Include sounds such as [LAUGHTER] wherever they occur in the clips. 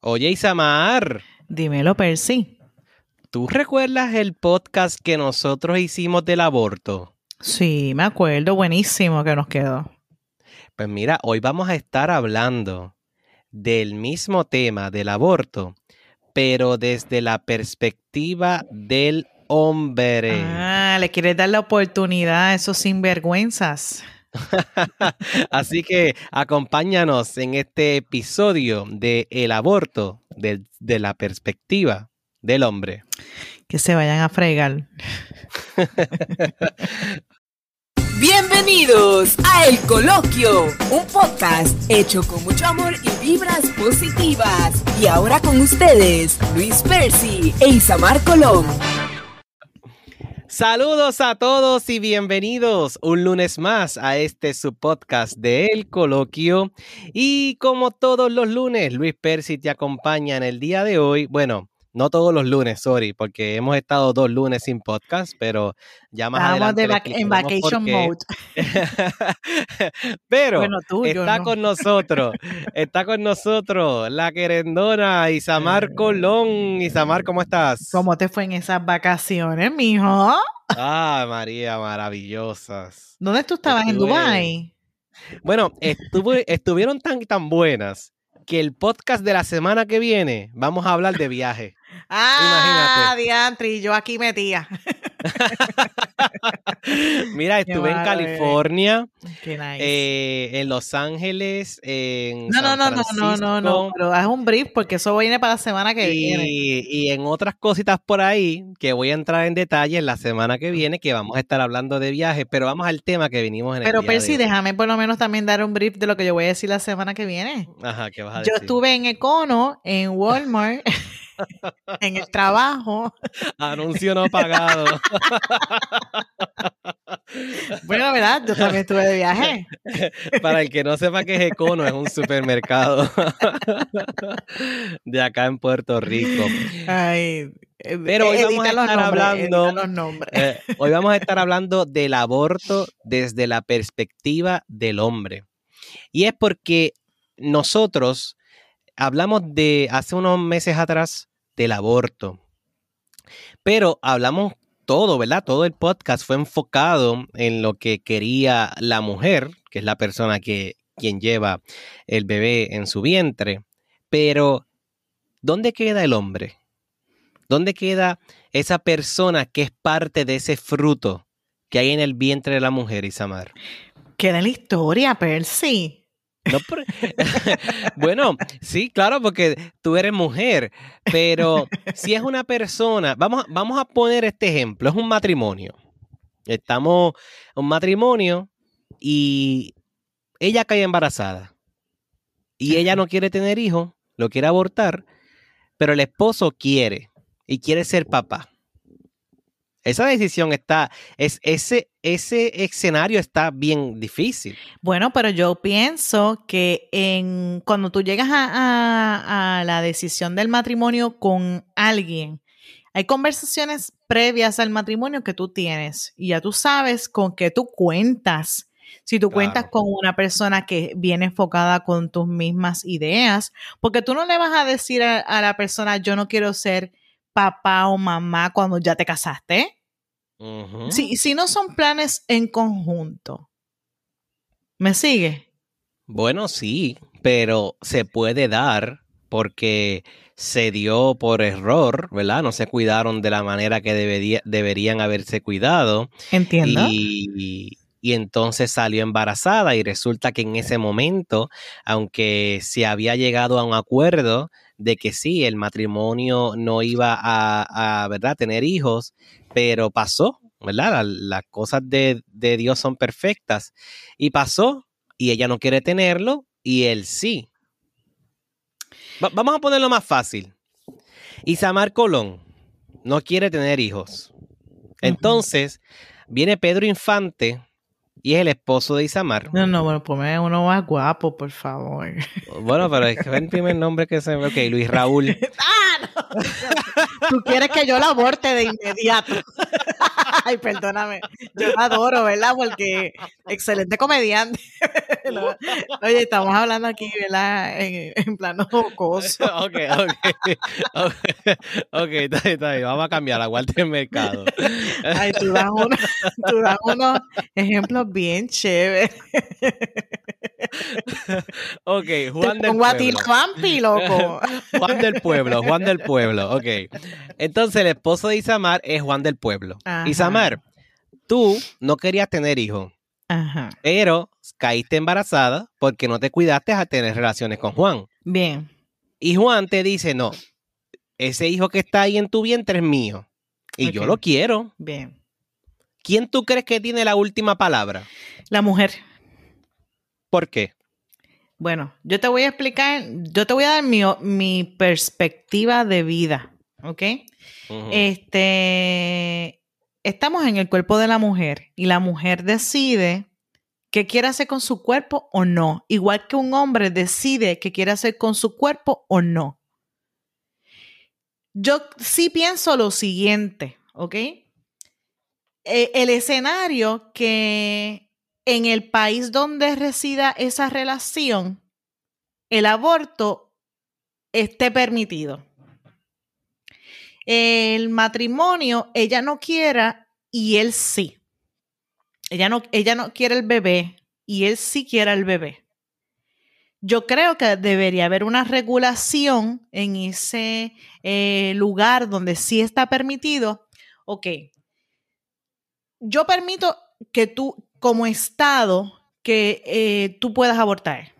Oye, Isamar, Dímelo, Percy. ¿tú recuerdas el podcast que nosotros hicimos del aborto? Sí, me acuerdo. Buenísimo que nos quedó. Pues mira, hoy vamos a estar hablando del mismo tema del aborto, pero desde la perspectiva del hombre. Ah, le quieres dar la oportunidad a esos sinvergüenzas. [LAUGHS] Así que acompáñanos en este episodio de El aborto de, de la perspectiva del hombre. Que se vayan a fregar. [LAUGHS] Bienvenidos a El Coloquio, un podcast hecho con mucho amor y vibras positivas. Y ahora con ustedes, Luis Percy e Isamar Colón. Saludos a todos y bienvenidos un lunes más a este su podcast de El Coloquio. Y como todos los lunes, Luis Percy te acompaña en el día de hoy. Bueno, no todos los lunes, sorry, porque hemos estado dos lunes sin podcast, pero ya más Estábamos adelante. de en vacation qué. mode. [LAUGHS] pero Bueno, tú, yo está no. con nosotros, está con nosotros la querendona Isamar Colón. Isamar, ¿cómo estás? ¿Cómo te fue en esas vacaciones, mijo? Ah, María, maravillosas. ¿Dónde tú estabas? ¿En Dubái? Bueno, estuvo- estuvieron tan tan buenas que el podcast de la semana que viene vamos a hablar de viaje. [LAUGHS] Ah, diantri, yo aquí metía. [LAUGHS] Mira, estuve en bárbaro, California, eh, en Los Ángeles, en no, no, San no, no, no, no, pero haz un brief porque eso viene para la semana que viene. Y, en otras cositas por ahí que voy a entrar en detalle en la semana que viene, que vamos a estar hablando de viajes, pero vamos al tema que venimos en el Pero día de Percy, déjame por lo menos también dar un brief de lo que yo voy a decir la semana que viene. Ajá, ¿qué vas a Yo decir? estuve en Econo, en Walmart, [LAUGHS] en el trabajo. Anuncio no pagado. [LAUGHS] Bueno, ¿verdad? Yo también estuve de viaje. [LAUGHS] Para el que no sepa qué es Econo, es un supermercado de acá en Puerto Rico. Ay, eh, Pero hoy eh, vamos a estar nombres, hablando- los nombres. Eh, hoy vamos a estar hablando del aborto desde la perspectiva del hombre. Y es porque nosotros hablamos de hace unos meses atrás del aborto. Pero hablamos todo, ¿verdad? Todo el podcast fue enfocado en lo que quería la mujer, que es la persona que quien lleva el bebé en su vientre. Pero ¿dónde queda el hombre? ¿Dónde queda esa persona que es parte de ese fruto que hay en el vientre de la mujer, Isamar? Queda en la historia, Percy. No [LAUGHS] bueno, sí, claro, porque tú eres mujer, pero si es una persona, vamos, vamos a poner este ejemplo, es un matrimonio. Estamos en un matrimonio y ella cae embarazada y ella no quiere tener hijos, lo quiere abortar, pero el esposo quiere y quiere ser papá. Esa decisión está, es, ese, ese escenario está bien difícil. Bueno, pero yo pienso que en, cuando tú llegas a, a- a la decisión del matrimonio con alguien, hay conversaciones previas al matrimonio que tú tienes y ya tú sabes con qué tú cuentas. Si tú cuentas Claro. con una persona que viene enfocada con tus mismas ideas, porque tú no le vas a decir a, a la persona, yo no quiero ser papá o mamá cuando ya te casaste. Si, si no son planes en conjunto. ¿Me sigue? Bueno, sí, pero se puede dar porque se dio por error, ¿verdad? No se cuidaron de la manera que debería- deberían haberse cuidado Entiendo. y, y entonces salió embarazada y resulta que en ese momento, aunque se había llegado a un acuerdo de que sí, el matrimonio no iba a, a, ¿verdad?, tener hijos, pero pasó, ¿verdad? La- Las cosas de, de Dios son perfectas y pasó y ella no quiere tenerlo y él sí. Va- vamos a ponerlo más fácil. Isamar Colón no quiere tener hijos. Entonces, viene Pedro Infante y es el esposo de Isamar. No, no, bueno, ponme uno más guapo, por favor. Bueno, pero es el primer nombre que se me... Ok, Luis Raúl. [LAUGHS] ¡Ah! Tú quieres que yo la aborte de inmediato. [LAUGHS] Ay, perdóname. Yo lo adoro, ¿verdad? Porque excelente comediante. [LAUGHS] Oye, estamos hablando aquí, ¿verdad? En, en plano jocoso. [LAUGHS] ok, ok. Ok, ok, está, bien, está bien. Vamos a cambiar la Walter Mercado. Ay, tú das, uno- tú das unos ejemplos bien chéveres. Ok, Juan Te del Pueblo. la vampi, loco. [LAUGHS] Juan del Pueblo, Juan del Pueblo, ok. Entonces el esposo de Isamar es Juan del Pueblo. Ajá. Isamar, tú no querías tener hijos, pero caíste embarazada porque no te cuidaste a tener relaciones con Juan. Bien. Y Juan te dice, no, ese hijo que está ahí en tu vientre es mío. Y yo lo quiero. Bien. ¿Quién tú crees que tiene la última palabra? La mujer. ¿Por qué? Bueno, yo te voy a explicar, yo te voy a dar mi, mi perspectiva de vida, ¿ok? Este, estamos en el cuerpo de la mujer y la mujer decide qué quiere hacer con su cuerpo o no, igual que un hombre decide qué quiere hacer con su cuerpo o no. Yo sí pienso lo siguiente, ¿ok? Eh, el escenario que en el país donde resida esa relación, el aborto esté permitido el matrimonio, ella no quiera y él sí. Ella no, ella no quiere el bebé y él sí quiere el bebé. Yo creo que debería haber una regulación en ese eh, lugar donde sí está permitido. Ok, yo permito que tú, como Estado, que eh, tú puedas abortar.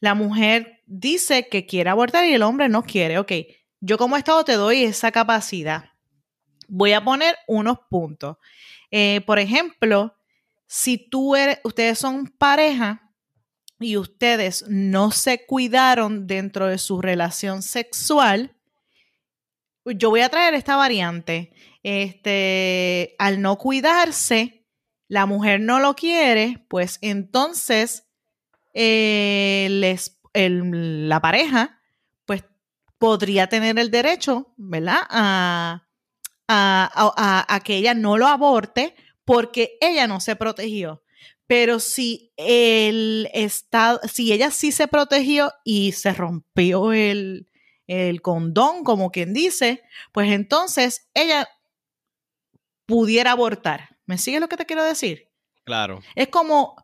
La mujer dice que quiere abortar y el hombre no quiere. Ok, yo como Estado te doy esa capacidad. Voy a poner unos puntos. Eh, por ejemplo, si tú eres, ustedes son pareja y ustedes no se cuidaron dentro de su relación sexual, yo voy a traer esta variante. Este, al no cuidarse, la mujer no lo quiere, pues entonces eh, la pareja pues podría tener el derecho, ¿verdad? A, a- a- a- a que ella no lo aborte porque ella no se protegió. Pero si el estado, si ella sí se protegió y se rompió el, el condón, como quien dice, pues entonces ella pudiera abortar. ¿Me sigues lo que te quiero decir? Claro. Es como,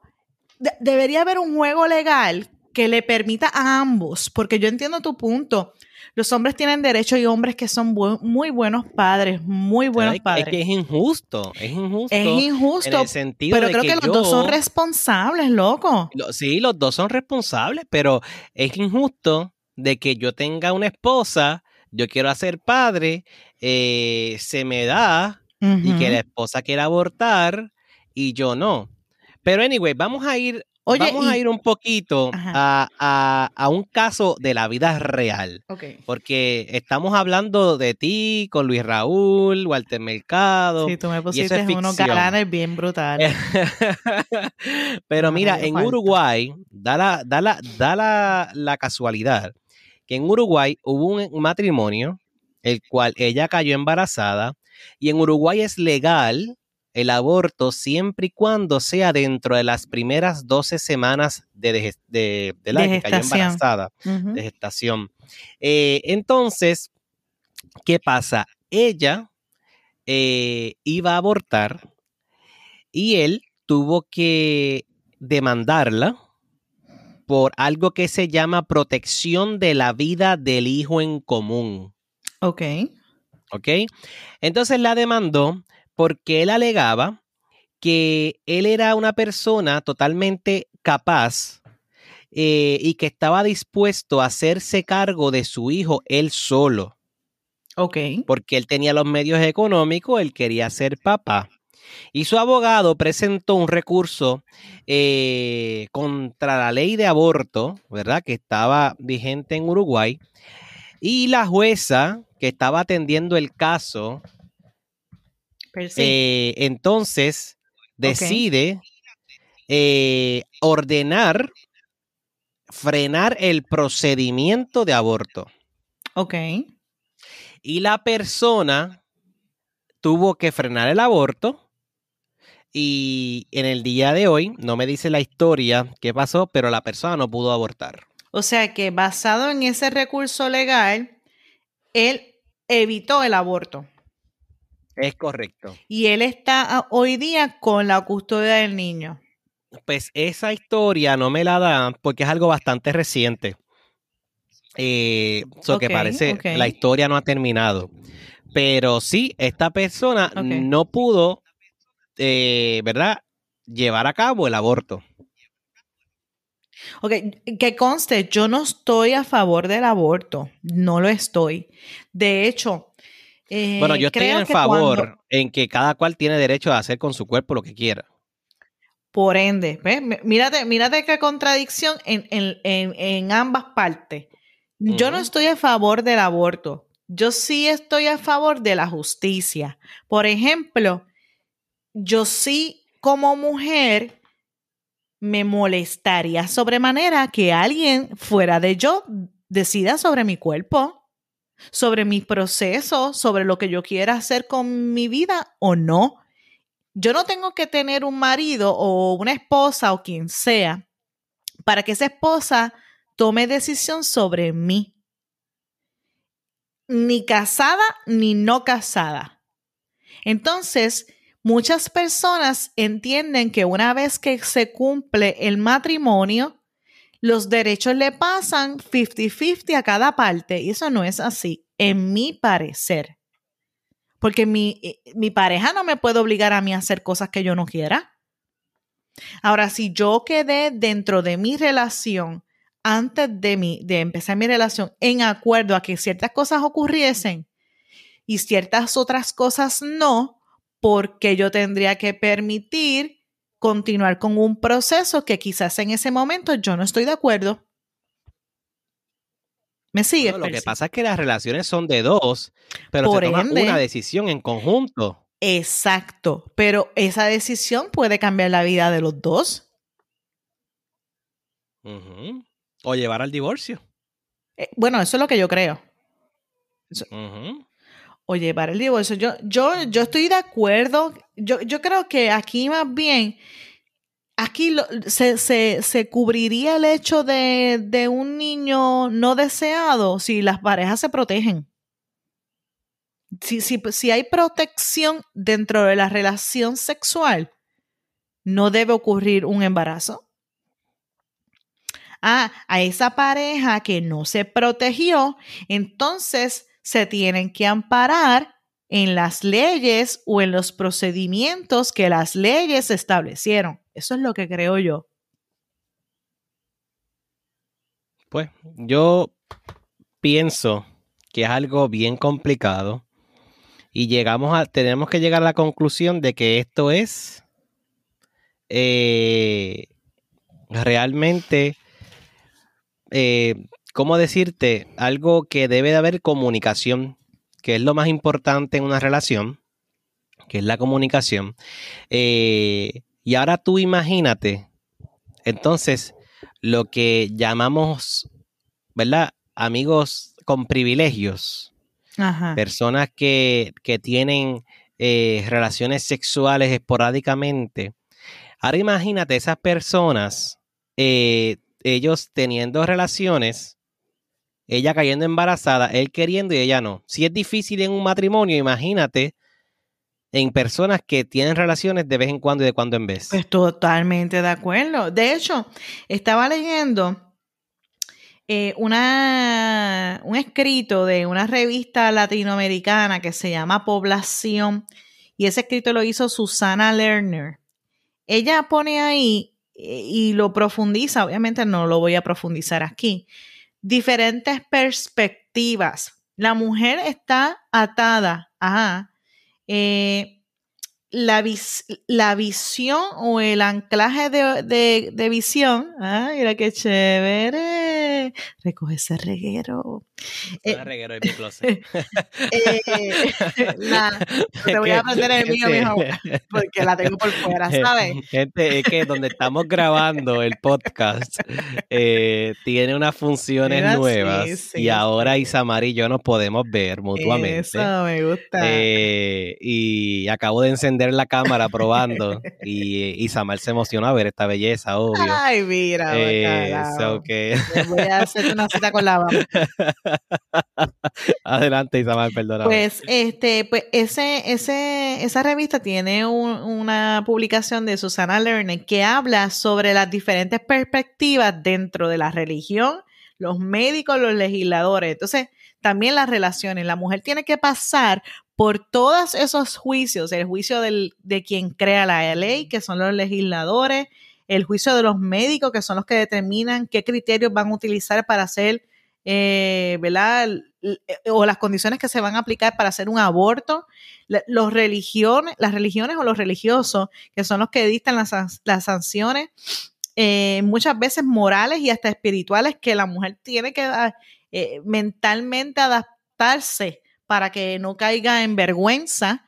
de- debería haber un juego legal que le permita a ambos, porque yo entiendo tu punto. Los hombres tienen derecho y hombres que son bu- muy buenos padres, muy buenos es, padres. es que es injusto, es injusto. es en injusto, el sentido pero de creo que, los yo- dos son responsables, loco. Lo- Sí, los dos son responsables, pero es injusto de que yo tenga una esposa, yo quiero hacer padre, eh, se me da y que la esposa quiera abortar y yo no. Pero anyway, vamos a ir, Oye, vamos a ir un poquito a, a- a un caso de la vida real. Porque estamos hablando de ti, con Luis Raúl, Walter Mercado. Sí, tú me pusiste es unos galanes bien [LAUGHS] brutales. Pero No mira, en falta. Uruguay, da, la, da, la, da la, la casualidad que en Uruguay hubo un matrimonio, el cual ella cayó embarazada, y en Uruguay es legal el aborto siempre y cuando sea dentro de las primeras 12 semanas de, de, de- de la que cayó embarazada de gestación. Eh, entonces, ¿qué pasa? Ella eh, iba a abortar y él tuvo que demandarla por algo que se llama protección de la vida del hijo en común. Ok. ¿Ok? Entonces la demandó porque él alegaba que él era una persona totalmente capaz eh, y que estaba dispuesto a hacerse cargo de su hijo él solo, Ok. porque él tenía los medios económicos, él quería ser papá. Y su abogado presentó un recurso eh, contra la ley de aborto, ¿verdad? Que estaba vigente en Uruguay. Y la jueza que estaba atendiendo el caso sí. eh, entonces decide eh, ordenar frenar el procedimiento de aborto. ok. Y la persona tuvo que frenar el aborto y en el día de hoy, no me dice la historia qué pasó, pero la persona no pudo abortar. O sea que basado en ese recurso legal, él evitó el aborto. Es correcto. Y él está ah, hoy día con la custodia del niño. Pues esa historia no me la da porque es algo bastante reciente. Eh, que Ok, parece ok. la historia no ha terminado. Pero sí, esta persona no pudo, eh, ¿verdad? Llevar a cabo el aborto. Ok, que conste, yo no estoy a favor del aborto, no lo estoy. De hecho, eh, Bueno, yo estoy en favor cuando- en que cada cual tiene derecho a hacer con su cuerpo lo que quiera. por ende, ¿ves? Mírate, mírate qué contradicción en, en- en- en ambas partes. Yo no estoy a favor del aborto, yo sí estoy a favor de la justicia. Por ejemplo, yo sí como mujer me molestaría sobremanera que alguien fuera de yo decida sobre mi cuerpo, sobre mi proceso, sobre lo que yo quiera hacer con mi vida o no. Yo no tengo que tener un marido o una esposa o quien sea para que esa esposa tome decisión sobre mí. Ni casada ni no casada. Entonces, muchas personas entienden que una vez que se cumple el matrimonio, los derechos le pasan 50-50 a cada parte. Y eso no es así, en mi parecer. Porque mi, eh, mi pareja no me puede obligar a mí a hacer cosas que yo no quiera. Ahora, si yo quedé dentro de mi relación antes de, mi, de empezar mi relación en acuerdo a que ciertas cosas ocurriesen y ciertas otras cosas no, porque yo tendría que permitir continuar con un proceso que quizás en ese momento yo no estoy de acuerdo. ¿Me sigues? Bueno, lo que pasa es que las relaciones son de dos, pero Por se toma ende- una decisión en conjunto. Exacto, pero esa decisión puede cambiar la vida de los dos. O llevar al divorcio. Eh, bueno, eso es lo que yo creo. O llevar el divorcio. Yo, yo, yo estoy de acuerdo. Yo, yo creo que aquí más bien, aquí se, se- se cubriría el hecho de, de un niño no deseado si las parejas se protegen. Si, si, si hay protección dentro de la relación sexual, no debe ocurrir un embarazo. Ah, a esa pareja que no se protegió, entonces se tienen que amparar en las leyes o en los procedimientos que las leyes establecieron. Eso es lo que creo yo. Pues yo pienso que es algo bien complicado y llegamos a, tenemos que llegar a la conclusión de que esto es eh, realmente, eh, ¿cómo decirte? Algo que debe de haber comunicación, que es lo más importante en una relación, que es la comunicación. Eh, y ahora tú imagínate, entonces, lo que llamamos, ¿verdad? Amigos con privilegios, Ajá. personas que, que tienen eh, relaciones sexuales esporádicamente. Ahora imagínate esas personas, eh, ellos teniendo relaciones, ella cayendo embarazada, él queriendo y ella no. Si es difícil en un matrimonio, imagínate en personas que tienen relaciones de vez en cuando y de cuando en vez. Pues totalmente de acuerdo. De hecho, estaba leyendo eh, una, un escrito de una revista latinoamericana que se llama Población y ese escrito lo hizo Susana Lerner. Ella pone ahí eh, y lo profundiza, obviamente no lo voy a profundizar aquí, diferentes perspectivas. La mujer está atada a eh, la, vis- la visión o el anclaje de, de- visión. Ah, mira qué chévere. Recoge ese reguero. Eh, Eh, reguero en mi closet. [LAUGHS] eh, la- [LAUGHS] te voy a aprender el mío, mijo, porque la tengo por fuera, [LAUGHS] ¿sabes? Gente, es que donde estamos grabando el podcast eh, tiene unas funciones nuevas sí, y ahora sí. Isamar y yo nos podemos ver mutuamente. Eso me gusta. Eh, y acabo de encender la cámara probando y Isamar se emocionó a ver esta belleza, obvio. Ay, mira, Eh, so que voy a hacer una cita con la [LAUGHS] adelante Isamar, perdóname. Pues, este, pues ese, ese, esa revista tiene un- una publicación de Susana Lerner que habla sobre las diferentes perspectivas dentro de la religión, los médicos, los legisladores. Entonces, también las relaciones. La mujer tiene que pasar por todos esos juicios, el juicio del- de quien crea la ley, que son los legisladores, el juicio de los médicos, que son los que determinan qué criterios van a utilizar para hacer, eh, ¿verdad? L- O las condiciones que se van a aplicar para hacer un aborto. Los religiones, las religiones o los religiosos, que son los que dictan las, san- las sanciones, eh, muchas veces morales y hasta espirituales, que la mujer tiene que ah, eh, mentalmente adaptarse para que no caiga en vergüenza.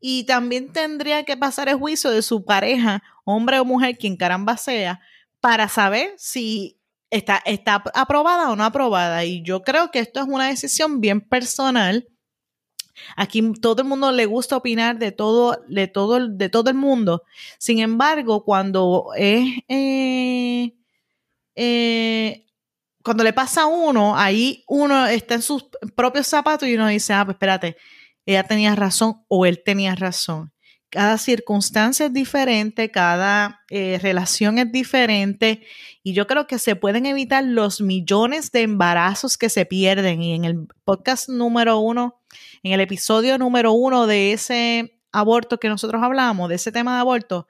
Y también tendría que pasar el juicio de su pareja, hombre o mujer, quien caramba sea, para saber si está, está aprobada o no aprobada. Y yo creo que esto es una decisión bien personal. Aquí todo el mundo le gusta opinar de todo, de todo, de todo el mundo. Sin embargo, cuando es eh, eh, cuando le pasa a uno, ahí uno está en sus propios zapatos y uno dice, ah, pues espérate, ella tenía razón o él tenía razón. Cada circunstancia es diferente, cada eh, relación es diferente y yo creo que se pueden evitar los millones de embarazos que se pierden. Y en el podcast número uno, en el episodio número uno de ese aborto que nosotros hablamos, de ese tema de aborto,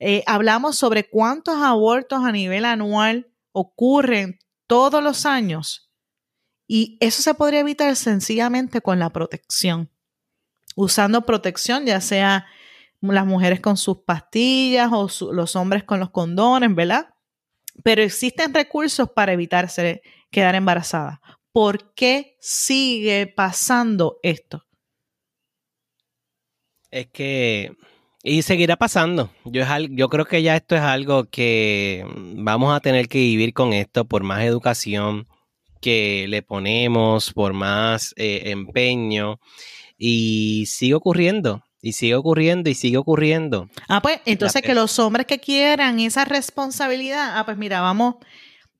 eh, hablamos sobre cuántos abortos a nivel anual ocurren todos los años. Y eso se podría evitar sencillamente con la protección. Usando protección, ya sea las mujeres con sus pastillas o su- los hombres con los condones, ¿verdad? Pero existen recursos para evitarse quedar embarazada. ¿Por qué sigue pasando esto? Es que. Y seguirá pasando. Yo, es yo creo que ya esto es algo que vamos a tener que vivir con esto por más educación que le ponemos, por más eh, empeño. Y sigue ocurriendo. Y sigue ocurriendo y sigue ocurriendo. Ah, pues entonces que los hombres que quieran esa responsabilidad, ah, pues mira, vamos,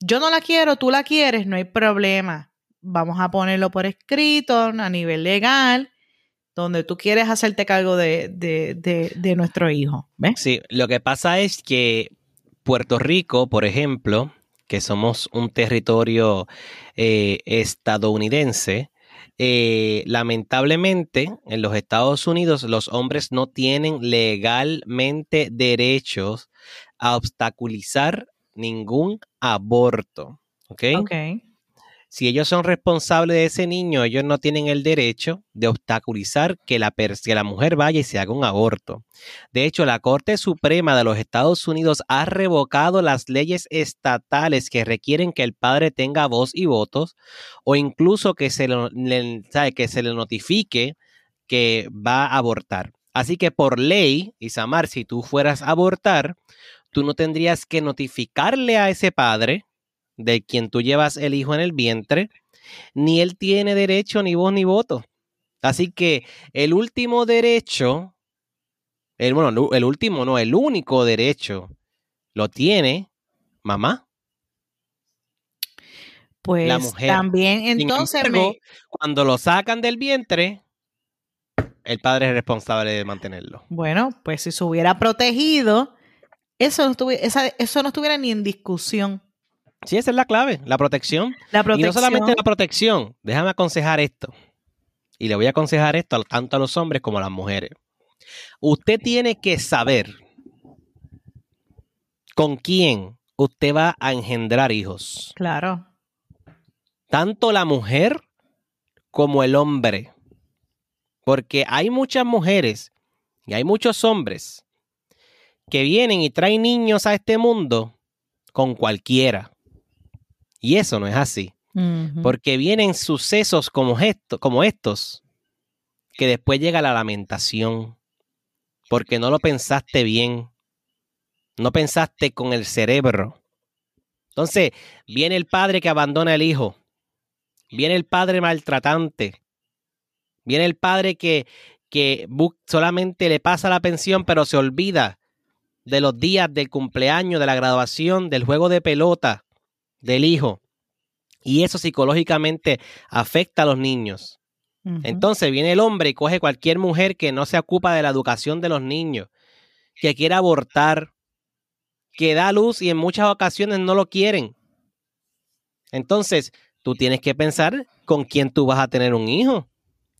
yo no la quiero, tú la quieres, no hay problema. Vamos a ponerlo por escrito a nivel legal, donde tú quieres hacerte cargo de, de, de, de nuestro hijo. ¿Ves? Sí, lo que pasa es que Puerto Rico, por ejemplo, que somos un territorio eh, estadounidense, eh, lamentablemente en los Estados Unidos los hombres no tienen legalmente derechos a obstaculizar ningún aborto. ¿ok? Si ellos son responsables de ese niño, ellos no tienen el derecho de obstaculizar que la, mujer vaya y se haga un aborto. De hecho, la Corte Suprema de los Estados Unidos ha revocado las leyes estatales que requieren que el padre tenga voz y votos o incluso que se, que se le notifique que va a abortar. Así que por ley, Isamar, si tú fueras a abortar, tú no tendrías que notificarle a ese padre de quien tú llevas el hijo en el vientre, ni él tiene derecho ni voz ni voto. Así que el último derecho, el, bueno, el- último no, el único derecho lo tiene mamá. Pues La mujer. también entonces embargo, me- cuando lo sacan del vientre, el padre es responsable de mantenerlo. bueno, pues si se hubiera protegido, eso no, estuvi- esa- eso no estuviera ni en discusión. Sí, esa es la clave, la protección. La Y protección. no solamente la protección, déjame aconsejar esto. Y le voy a aconsejar esto a- tanto a los hombres como a las mujeres. Usted tiene que saber con quién usted va a engendrar hijos. Claro. Tanto la mujer como el hombre. Porque hay muchas mujeres y hay muchos hombres que vienen y traen niños a este mundo con cualquiera. Y eso no es así. Porque vienen sucesos como, esto, como estos, que después llega la lamentación, porque no lo pensaste bien, no pensaste con el cerebro. Entonces, viene el padre que abandona al hijo, viene el padre maltratante, viene el padre que, que solamente le pasa la pensión, pero se olvida de los días del cumpleaños, de la graduación, del juego de pelota del hijo. Y eso psicológicamente afecta a los niños. Entonces viene el hombre y coge cualquier mujer que no se ocupa de la educación de los niños, que quiere abortar, que da luz y en muchas ocasiones no lo quieren. Entonces, tú tienes que pensar con quién tú vas a tener un hijo.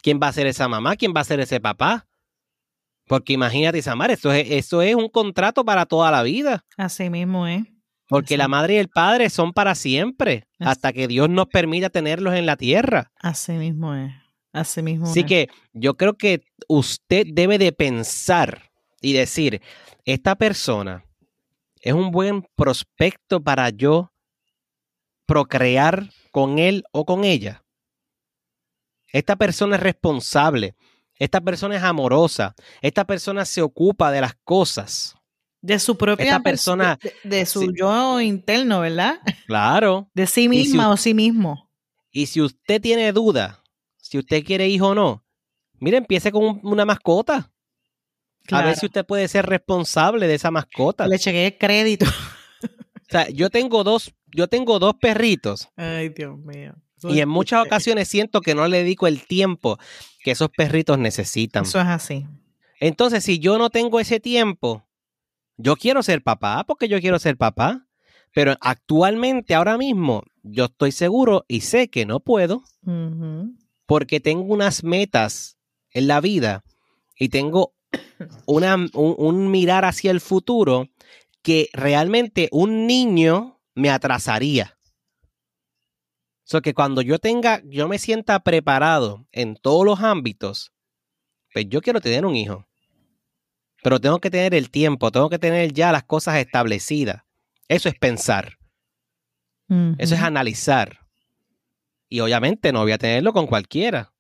¿Quién va a ser esa mamá? ¿Quién va a ser ese papá? Porque imagínate, Isamar, eso es, eso es un contrato para toda la vida. Así mismo es. Porque Así. la madre y el padre son para siempre, Así. hasta que Dios nos permita tenerlos en la tierra. Así mismo es. Así mismo Así es. que yo creo que usted debe de pensar y decir, esta persona es un buen prospecto para yo procrear con él o con ella. Esta persona es responsable. Esta persona es amorosa. Esta persona se ocupa de las cosas. De su propia Esta persona- de, de su Sí. yo interno, ¿verdad? Claro. [LAUGHS] De sí misma o sí mismo. Y si usted tiene duda, si usted quiere hijo o no, mire, empiece con un- una mascota. A ver si usted puede ser responsable de esa mascota. Le chequeé el crédito. O sea, yo tengo dos, yo tengo dos perritos Ay, Dios mío. y en muchas ocasiones siento que no le dedico el tiempo que esos perritos necesitan. Eso es así. Entonces, si yo no tengo ese tiempo, yo quiero ser papá porque yo quiero ser papá, pero actualmente, ahora mismo, yo estoy seguro y sé que no puedo porque tengo unas metas en la vida y tengo [COUGHS] una, un, un mirar hacia el futuro que realmente un niño me atrasaría. So que cuando yo tenga, yo me sienta preparado en todos los ámbitos, pues yo quiero tener un hijo. Pero tengo que tener el tiempo, tengo que tener ya las cosas establecidas. Eso es pensar, eso es analizar. Y obviamente no voy a tenerlo con cualquiera.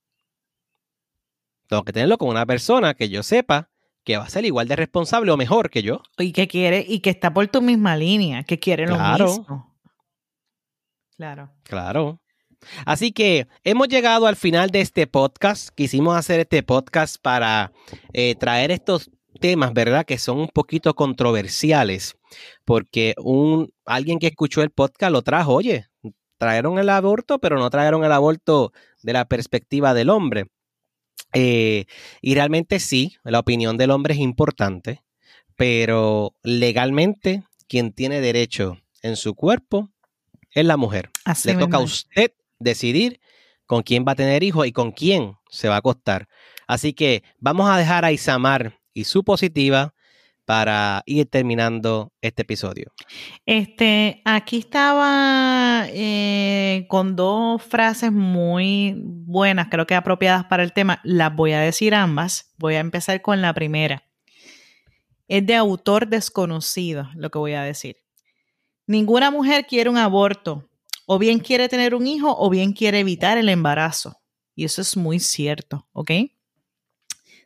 Tengo que tenerlo con una persona que yo sepa que va a ser igual de responsable o mejor que yo. Y que quiere, y que está por tu misma línea, que quiere Claro. lo mismo. Claro. Claro. Así que hemos llegado al final de este podcast. Quisimos hacer este podcast para eh, traer estos temas, ¿verdad? Que son un poquito controversiales. Porque un, alguien que escuchó el podcast lo trajo, oye, trajeron el aborto, pero no trajeron el aborto de la perspectiva del hombre. Eh, y realmente sí, la opinión del hombre es importante, pero legalmente quien tiene derecho en su cuerpo es la mujer. Así Le toca a usted decidir con quién va a tener hijos y con quién se va a acostar. Así que vamos a dejar a Isamar y su positiva para ir terminando este episodio. Este, aquí estaba eh, con dos frases muy buenas, creo que apropiadas para el tema. Las voy a decir ambas. Voy a empezar con la primera. Es de autor desconocido lo que voy a decir. Ninguna mujer quiere un aborto. O bien quiere tener un hijo o bien quiere evitar el embarazo. Y eso es muy cierto, ¿ok?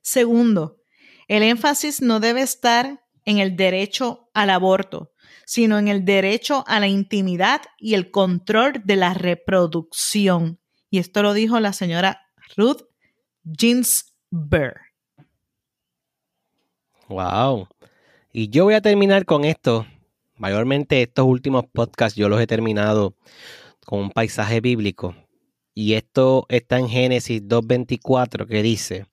Segundo, el énfasis no debe estar en el derecho al aborto, sino en el derecho a la intimidad y el control de la reproducción. Y esto lo dijo la señora Ruth Ginsburg. Wow. Y yo voy a terminar con esto. Mayormente estos últimos podcasts yo los he terminado con un paisaje bíblico. Y esto está en Génesis 2.24 que dice,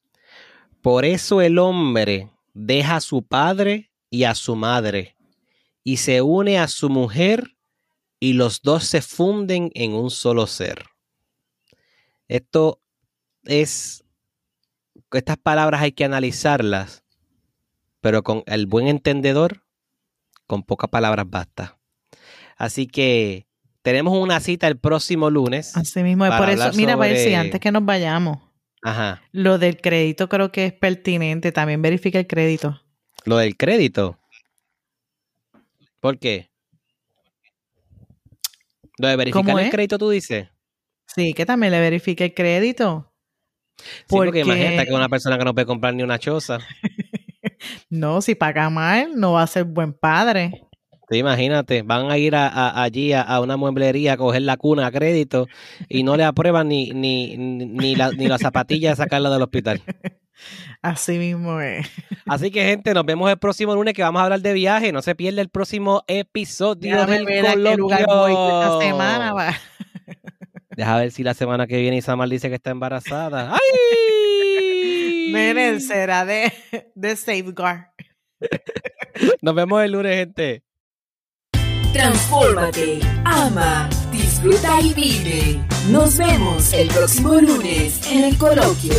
por eso el hombre deja a su padre y a su madre y se une a su mujer y los dos se funden en un solo ser. Esto es, estas palabras hay que analizarlas pero con el buen entendedor, con pocas palabras basta. Así que tenemos una cita el próximo lunes. Así mismo, por eso, mira, sobre- antes que nos vayamos, Ajá. lo del crédito creo que es pertinente. También verifica el crédito. Lo del crédito. ¿Por qué? Lo de verificar ¿Cómo el crédito, tú dices. Sí, que también le verifique el crédito. Sí, porque Porque- imagínate que una persona que no puede comprar ni una choza. [LAUGHS] No, si paga mal, no va a ser buen padre. Sí, imagínate, van a ir a, a- allí a, a una mueblería a coger la cuna a crédito y no le aprueban ni, ni, ni, la, ni la zapatilla a sacarla del hospital. [LAUGHS] Así mismo es. Así que, gente, nos vemos el próximo lunes que vamos a hablar de viaje. No se pierda el próximo episodio Déjame del ver a qué lugar voy esta semana. va. [LAUGHS] Deja ver si la semana que viene Isamar dice que está embarazada. [LAUGHS] ¡Ay! Miren, será de, de Safeguard. Nos vemos el lunes, gente. Transfórmate, ama, disfruta y vive. Nos vemos el próximo lunes en el coloquio.